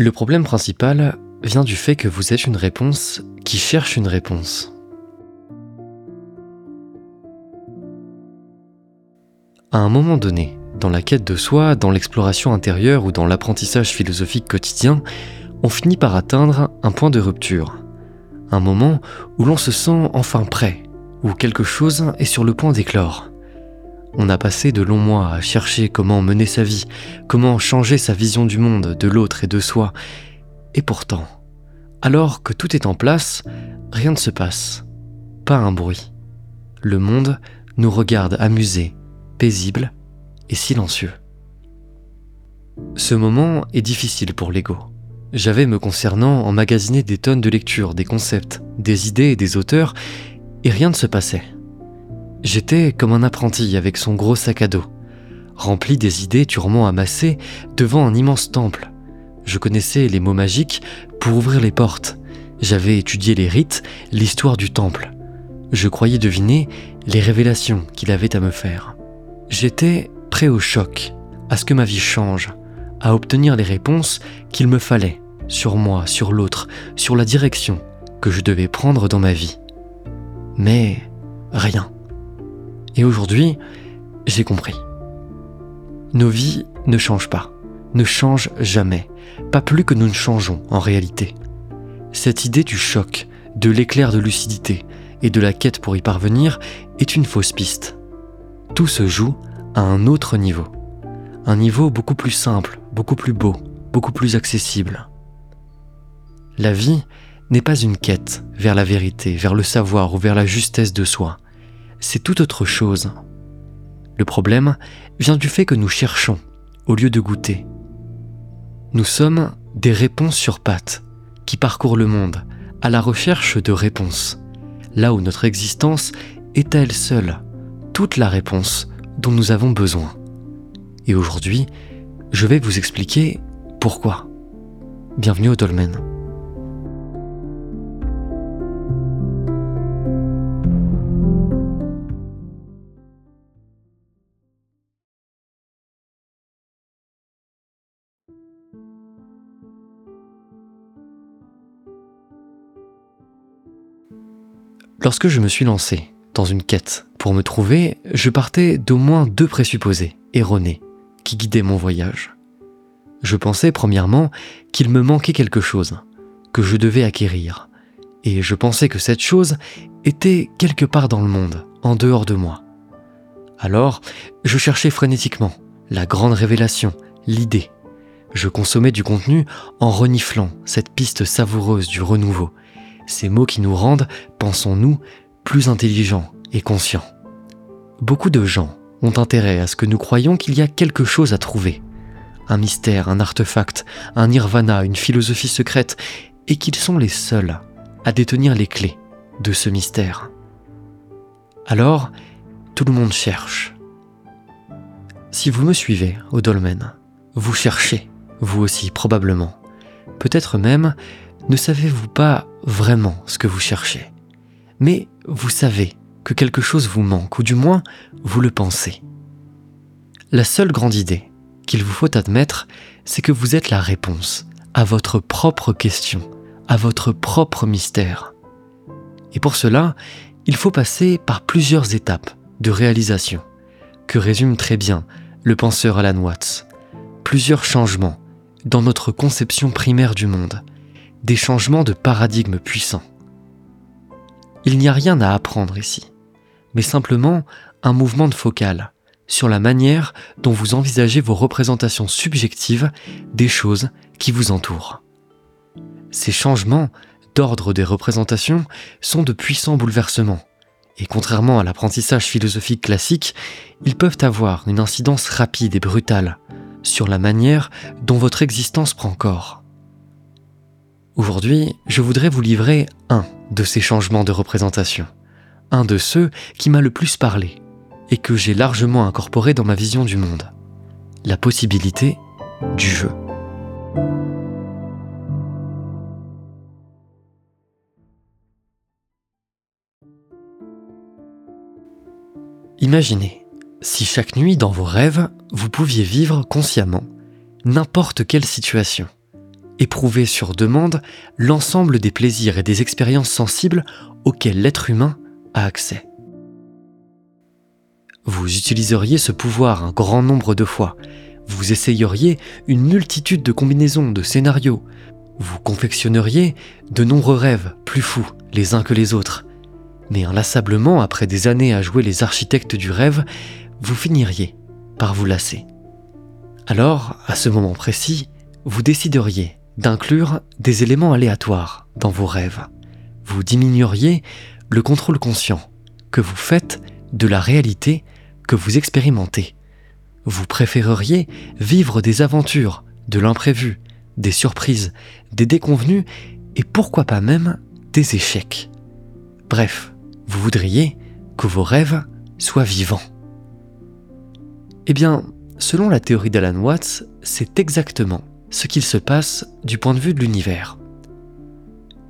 Le problème principal vient du fait que vous êtes une réponse qui cherche une réponse. À un moment donné, dans la quête de soi, dans l'exploration intérieure ou dans l'apprentissage philosophique quotidien, on finit par atteindre un point de rupture. Un moment où l'on se sent enfin prêt, où quelque chose est sur le point d'éclore. On a passé de longs mois à chercher comment mener sa vie, comment changer sa vision du monde, de l'autre et de soi. Et pourtant, alors que tout est en place, rien ne se passe. Pas un bruit. Le monde nous regarde amusé, paisible et silencieux. Ce moment est difficile pour l'ego. J'avais me concernant emmagasiné des tonnes de lectures, des concepts, des idées et des auteurs, et rien ne se passait. J'étais comme un apprenti avec son gros sac à dos, rempli des idées durement amassées devant un immense temple. Je connaissais les mots magiques pour ouvrir les portes. J'avais étudié les rites, l'histoire du temple. Je croyais deviner les révélations qu'il avait à me faire. J'étais prêt au choc, à ce que ma vie change, à obtenir les réponses qu'il me fallait sur moi, sur l'autre, sur la direction que je devais prendre dans ma vie. Mais rien. Et aujourd'hui, j'ai compris. Nos vies ne changent pas, ne changent jamais, pas plus que nous ne changeons en réalité. Cette idée du choc, de l'éclair de lucidité et de la quête pour y parvenir est une fausse piste. Tout se joue à un autre niveau. Un niveau beaucoup plus simple, beaucoup plus beau, beaucoup plus accessible. La vie n'est pas une quête vers la vérité, vers le savoir ou vers la justesse de soi. C'est tout autre chose. Le problème vient du fait que nous cherchons au lieu de goûter. Nous sommes des réponses sur pattes qui parcourent le monde à la recherche de réponses, là où notre existence est à elle seule toute la réponse dont nous avons besoin. Et aujourd'hui, je vais vous expliquer pourquoi. Bienvenue au Dolmen. Lorsque je me suis lancé dans une quête pour me trouver, je partais d'au moins deux présupposés erronés qui guidaient mon voyage. Je pensais premièrement qu'il me manquait quelque chose, que je devais acquérir, et je pensais que cette chose était quelque part dans le monde, en dehors de moi. Alors, je cherchais frénétiquement la grande révélation, l'idée. Je consommais du contenu en reniflant cette piste savoureuse du renouveau, ces mots qui nous rendent, pensons-nous, plus intelligents et conscients. Beaucoup de gens ont intérêt à ce que nous croyions qu'il y a quelque chose à trouver, un mystère, un artefact, un nirvana, une philosophie secrète, et qu'ils sont les seuls à détenir les clés de ce mystère. Alors, tout le monde cherche. Si vous me suivez au dolmen, vous cherchez, vous aussi probablement. Peut-être même ne savez-vous pas vraiment ce que vous cherchez, mais vous savez que quelque chose vous manque, ou du moins vous le pensez. La seule grande idée qu'il vous faut admettre, c'est que vous êtes la réponse à votre propre question, à votre propre mystère. Et pour cela, il faut passer par plusieurs étapes de réalisation, que résume très bien le penseur Alan Watts. Plusieurs changements dans notre conception primaire du monde, des changements de paradigme puissants. Il n'y a rien à apprendre ici, mais simplement un mouvement de focal sur la manière dont vous envisagez vos représentations subjectives des choses qui vous entourent. Ces changements d'ordre des représentations sont de puissants bouleversements, et contrairement à l'apprentissage philosophique classique, ils peuvent avoir une incidence rapide et brutale sur la manière dont votre existence prend corps. Aujourd'hui, je voudrais vous livrer un de ces changements de représentation, un de ceux qui m'a le plus parlé et que j'ai largement incorporé dans ma vision du monde, la possibilité du jeu. Imaginez si chaque nuit dans vos rêves, vous pouviez vivre consciemment n'importe quelle situation éprouver sur demande l'ensemble des plaisirs et des expériences sensibles auxquels l'être humain a accès. Vous utiliseriez ce pouvoir un grand nombre de fois, vous essayeriez une multitude de combinaisons, de scénarios, vous confectionneriez de nombreux rêves plus fous les uns que les autres, mais inlassablement, après des années à jouer les architectes du rêve, vous finiriez par vous lasser. Alors, à ce moment précis, vous décideriez d'inclure des éléments aléatoires dans vos rêves. Vous diminueriez le contrôle conscient que vous faites de la réalité que vous expérimentez. Vous préféreriez vivre des aventures, de l'imprévu, des surprises, des déconvenus et pourquoi pas même des échecs. Bref, vous voudriez que vos rêves soient vivants. Eh bien, selon la théorie d'Alan Watts, c'est exactement ce qu'il se passe du point de vue de l'univers.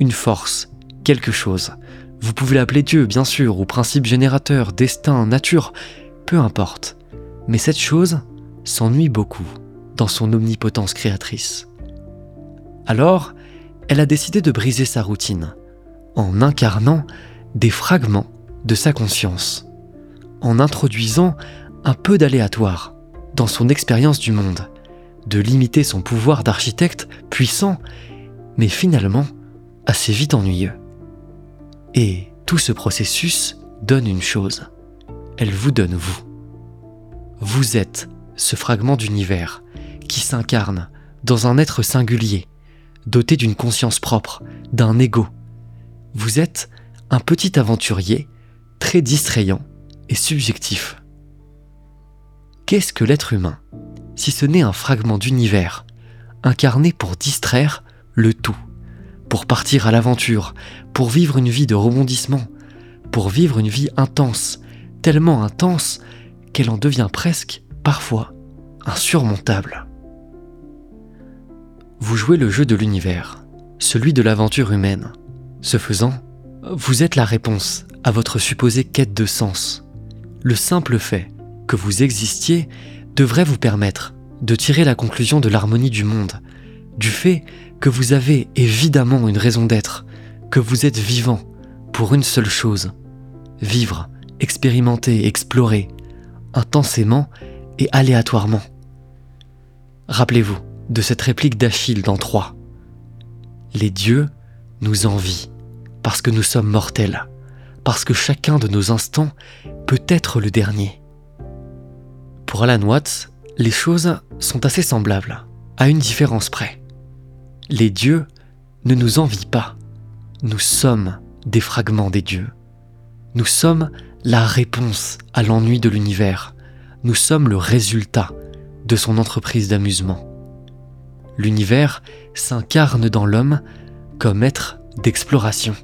Une force, quelque chose. Vous pouvez l'appeler Dieu, bien sûr, ou principe générateur, destin, nature, peu importe. Mais cette chose s'ennuie beaucoup dans son omnipotence créatrice. Alors, elle a décidé de briser sa routine en incarnant des fragments de sa conscience, en introduisant un peu d'aléatoire dans son expérience du monde, de limiter son pouvoir d'architecte puissant, mais finalement assez vite ennuyeux. Et tout ce processus donne une chose, elle vous donne vous. Vous êtes ce fragment d'univers qui s'incarne dans un être singulier, doté d'une conscience propre, d'un ego. Vous êtes un petit aventurier très distrayant et subjectif. Qu'est-ce que l'être humain? Si ce n'est un fragment d'univers incarné pour distraire le tout, pour partir à l'aventure, pour vivre une vie de rebondissement, pour vivre une vie intense, tellement intense qu'elle en devient presque, parfois, insurmontable. Vous jouez le jeu de l'univers, celui de l'aventure humaine. Ce faisant, vous êtes la réponse à votre supposée quête de sens. Le simple fait que vous existiez devrait vous permettre de tirer la conclusion de l'harmonie du monde, du fait que vous avez évidemment une raison d'être, que vous êtes vivant pour une seule chose, vivre, expérimenter, explorer, intensément et aléatoirement. Rappelez-vous de cette réplique d'Achille dans 3. Les dieux nous envient parce que nous sommes mortels, parce que chacun de nos instants peut être le dernier. Pour Alan Watts, les choses sont assez semblables, à une différence près. Les dieux ne nous envient pas. Nous sommes des fragments des dieux. Nous sommes la réponse à l'ennui de l'univers. Nous sommes le résultat de son entreprise d'amusement. L'univers s'incarne dans l'homme comme être d'exploration.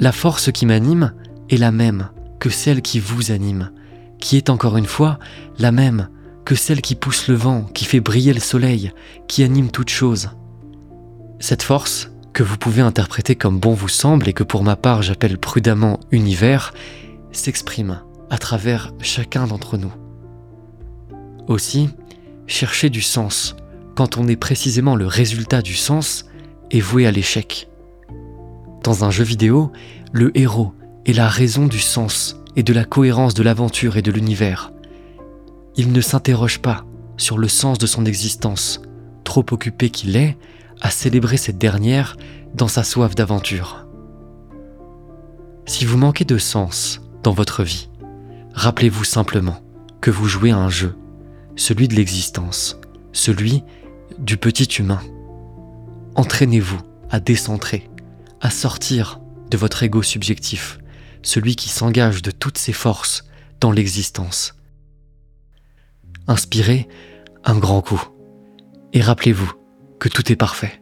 La force qui m'anime est la même que celle qui vous anime, qui est encore une fois la même que celle qui pousse le vent, qui fait briller le soleil, qui anime toute chose. Cette force, que vous pouvez interpréter comme bon vous semble et que pour ma part j'appelle prudemment univers, s'exprime à travers chacun d'entre nous. Aussi, chercher du sens, quand on est précisément le résultat du sens, est voué à l'échec. Dans un jeu vidéo, le héros est la raison du sens et de la cohérence de l'aventure et de l'univers. Il ne s'interroge pas sur le sens de son existence, trop occupé qu'il est à célébrer cette dernière dans sa soif d'aventure. Si vous manquez de sens dans votre vie, rappelez-vous simplement que vous jouez à un jeu, celui de l'existence, celui du petit humain. Entraînez-vous à décentrer, à sortir de votre ego subjectif, celui qui s'engage de toutes ses forces dans l'existence. Inspirez un grand coup et rappelez-vous que tout est parfait,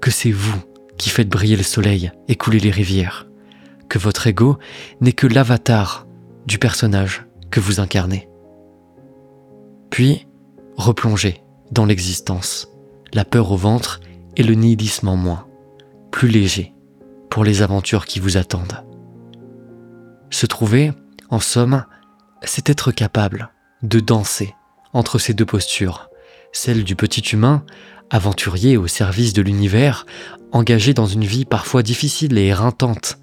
que c'est vous qui faites briller le soleil et couler les rivières, que votre ego n'est que l'avatar du personnage que vous incarnez. Puis, replongez dans l'existence, la peur au ventre et le nihilisme en moins, plus léger pour les aventures qui vous attendent. Se trouver, en somme, c'est être capable de danser entre ces deux postures, celle du petit humain, aventurier au service de l'univers, engagé dans une vie parfois difficile et éreintante,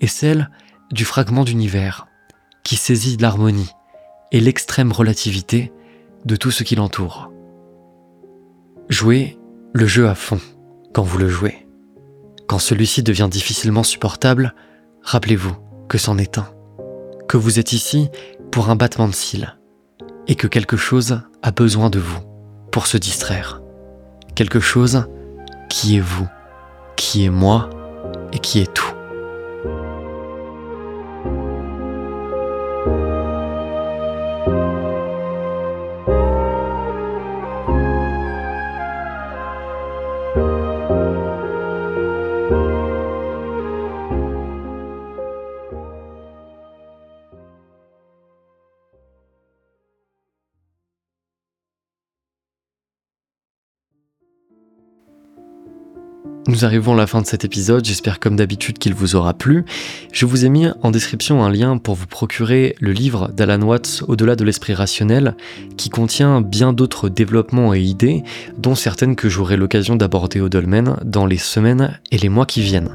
et celle du fragment d'univers, qui saisit l'harmonie et l'extrême relativité de tout ce qui l'entoure. Jouez le jeu à fond quand vous le jouez. Quand celui-ci devient difficilement supportable, rappelez-vous que c'en est un, que vous êtes ici pour un battement de cils, et que quelque chose a besoin de vous pour se distraire. Quelque chose qui est vous, qui est moi et qui est tout. Nous arrivons à la fin de cet épisode, j'espère comme d'habitude qu'il vous aura plu. Je vous ai mis en description un lien pour vous procurer le livre d'Alan Watts Au-delà de l'esprit rationnel, qui contient bien d'autres développements et idées, dont certaines que j'aurai l'occasion d'aborder au dolmen dans les semaines et les mois qui viennent.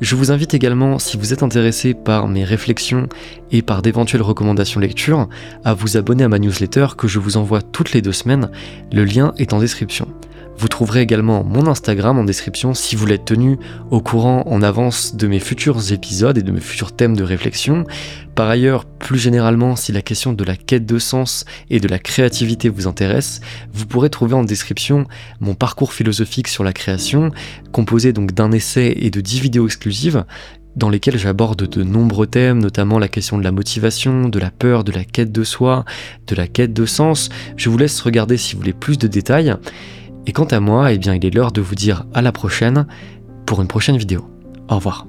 Je vous invite également, si vous êtes intéressé par mes réflexions et par d'éventuelles recommandations lecture, à vous abonner à ma newsletter que je vous envoie toutes les deux semaines. Le lien est en description. Vous trouverez également mon Instagram en description si vous l'êtes tenu au courant en avance de mes futurs épisodes et de mes futurs thèmes de réflexion. Par ailleurs, plus généralement, si la question de la quête de sens et de la créativité vous intéresse, vous pourrez trouver en description mon parcours philosophique sur la création, composé donc d'un essai et de 10 vidéos exclusives dans lesquelles j'aborde de nombreux thèmes, notamment la question de la motivation, de la peur, de la quête de soi, de la quête de sens. Je vous laisse regarder si vous voulez plus de détails. Et quant à moi, eh bien il est l'heure de vous dire à la prochaine pour une prochaine vidéo. Au revoir.